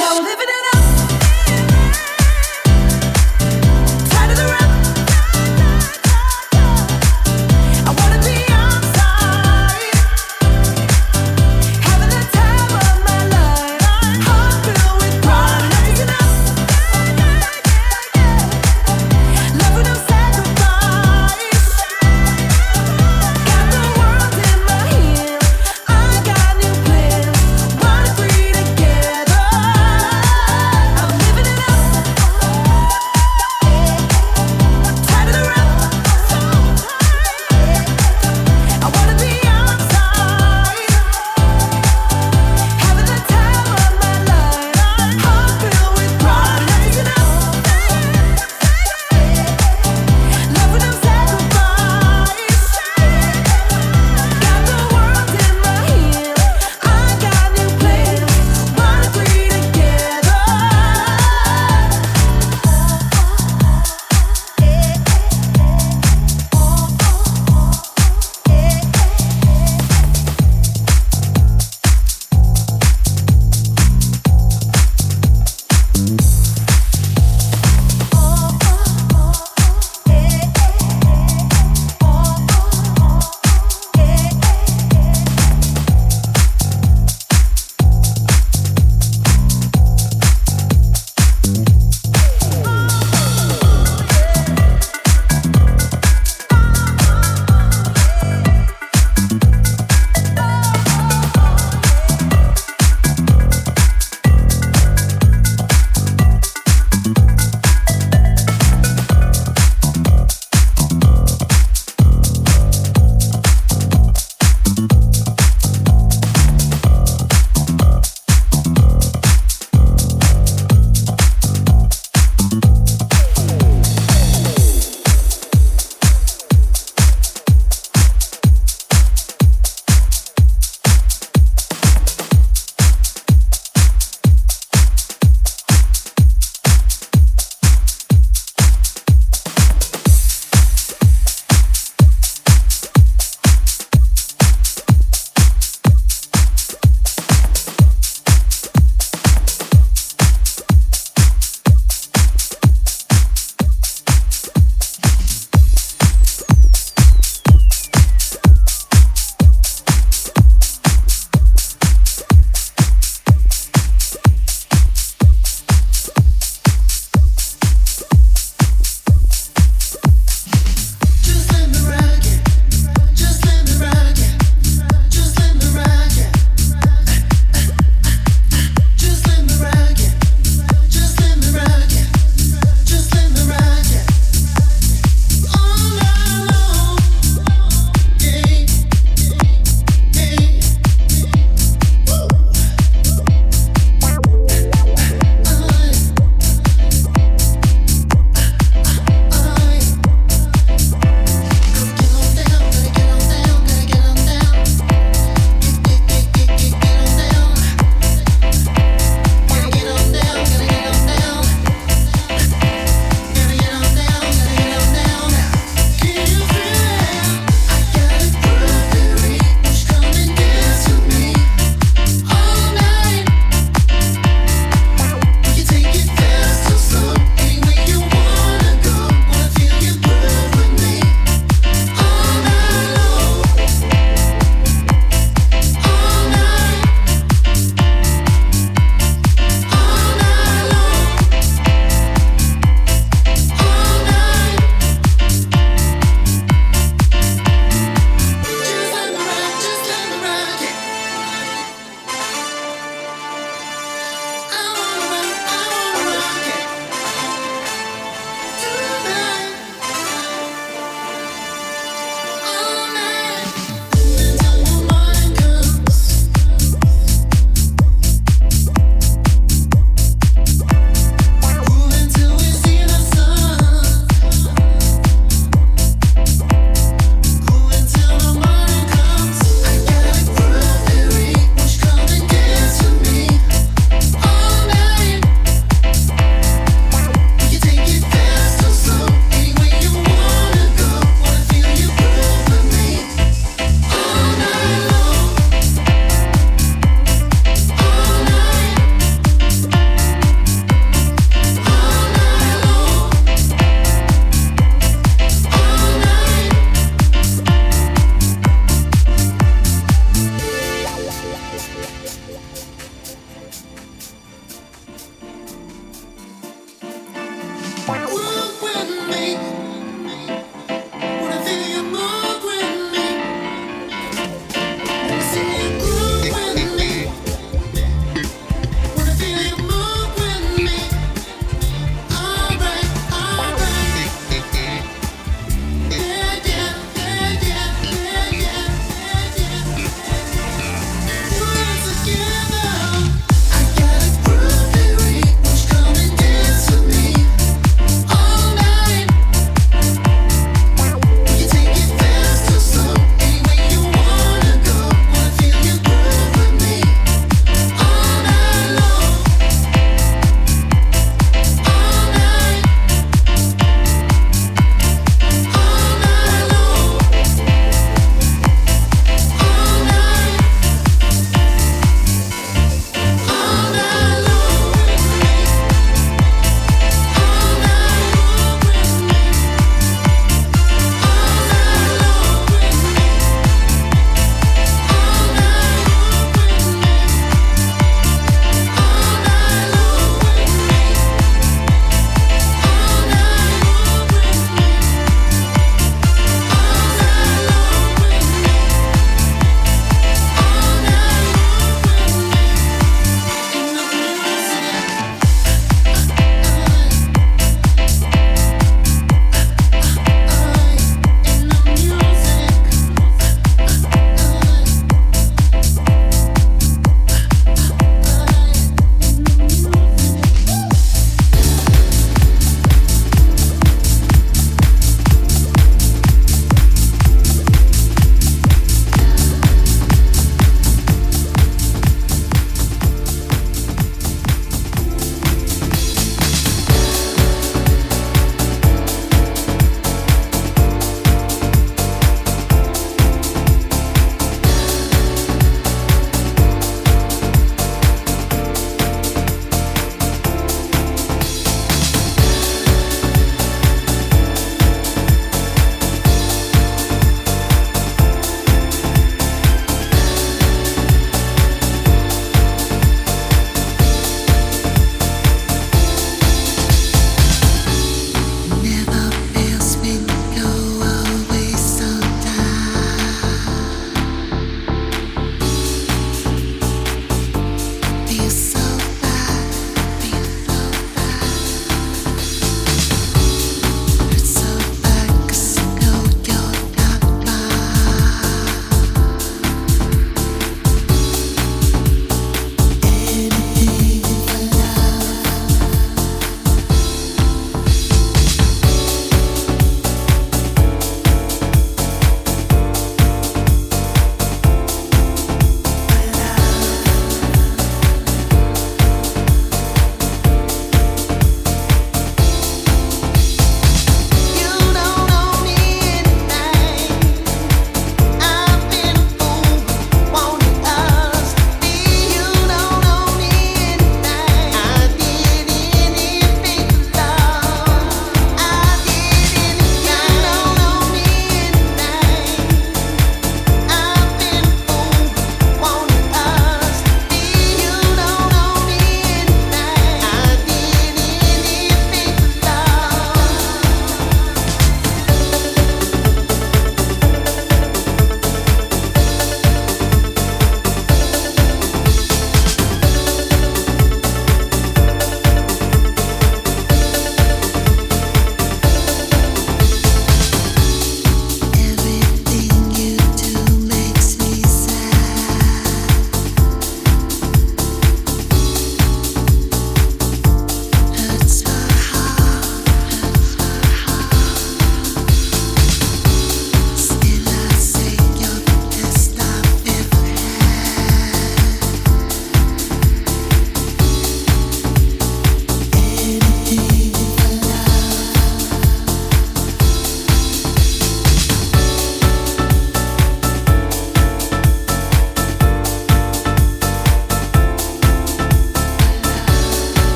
No living in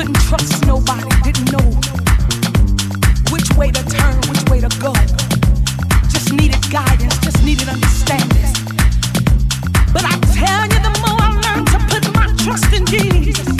Couldn't trust nobody, didn't know which way to turn, which way to go. Just needed guidance, just needed understanding. But I tell you, the more I learn to put my trust in Jesus,